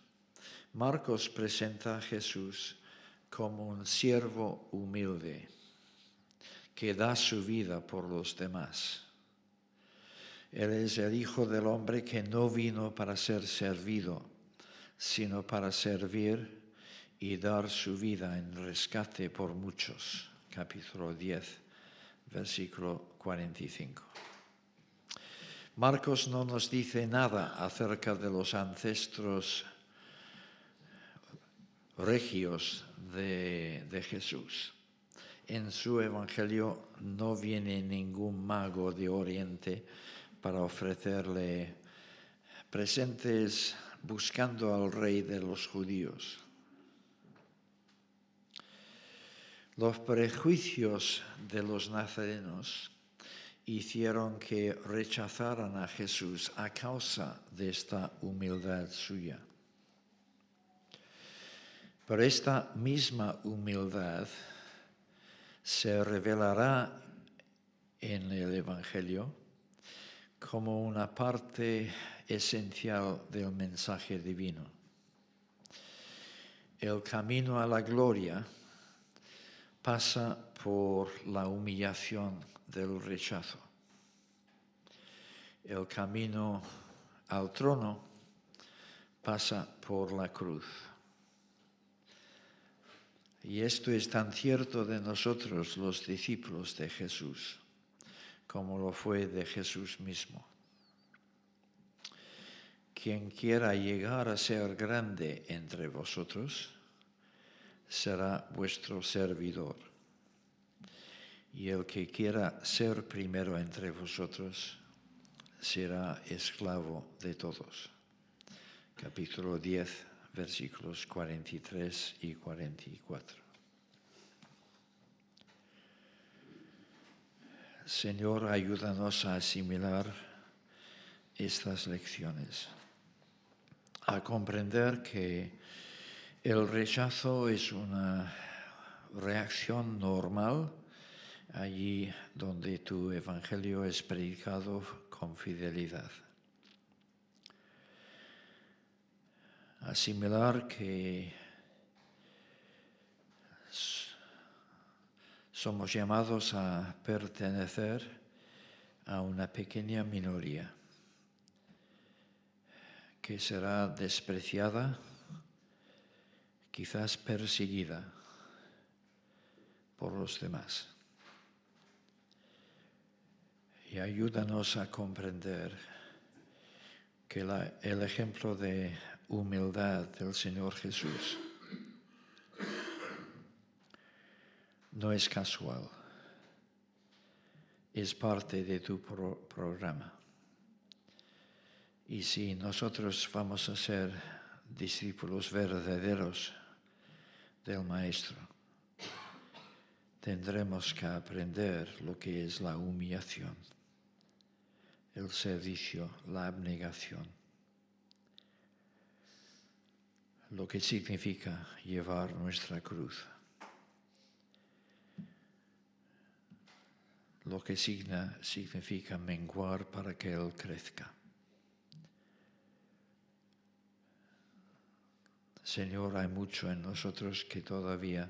Marcos presenta a Jesús como un siervo humilde que da su vida por los demás. Él es el Hijo del Hombre que no vino para ser servido, sino para servir y dar su vida en rescate por muchos. Capítulo 10, versículo 45. Marcos no nos dice nada acerca de los ancestros regios de, Jesús. En su evangelio no viene ningún mago de Oriente para ofrecerle presentes buscando al rey de los judíos. Los prejuicios de los nazarenos hicieron que rechazaran a Jesús a causa de esta humildad suya. Pero esta misma humildad se revelará en el Evangelio como una parte esencial del mensaje divino. El camino a la gloria pasa por la humillación del rechazo. El camino al trono pasa por la cruz. Y esto es tan cierto de nosotros los discípulos de Jesús como lo fue de Jesús mismo. Quien quiera llegar a ser grande entre vosotros será vuestro servidor. Y el que quiera ser primero entre vosotros será esclavo de todos. Capítulo 10 versículos 43 y 44. Señor, ayúdanos a asimilar estas lecciones, a comprender que el rechazo es una reacción normal allí donde tu evangelio es predicado con fidelidad. asimilar que somos llamados a pertenecer a una pequeña minoría que será despreciada quizás perseguida por los demás. Y ayúdanos a comprender que el ejemplo de humildad del Señor Jesús no es casual, es parte de tu programa. Y si nosotros vamos a ser discípulos verdaderos del Maestro, tendremos que aprender lo que es la humillación, el servicio, la abnegación, lo que significa llevar nuestra cruz. lo que significa menguar para que Él crezca. Señor, hay mucho en nosotros que todavía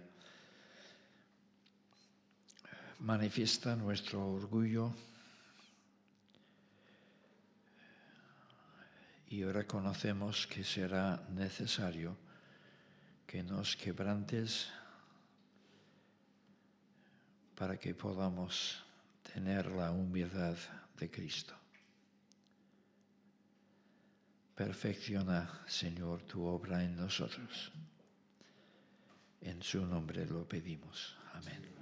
manifiesta nuestro orgullo y reconocemos que será necesario que nos quebrantes para que podamos tener la humildad de Cristo. Perfecciona, Señor, tu obra en nosotros. En su nombre lo pedimos. Amén.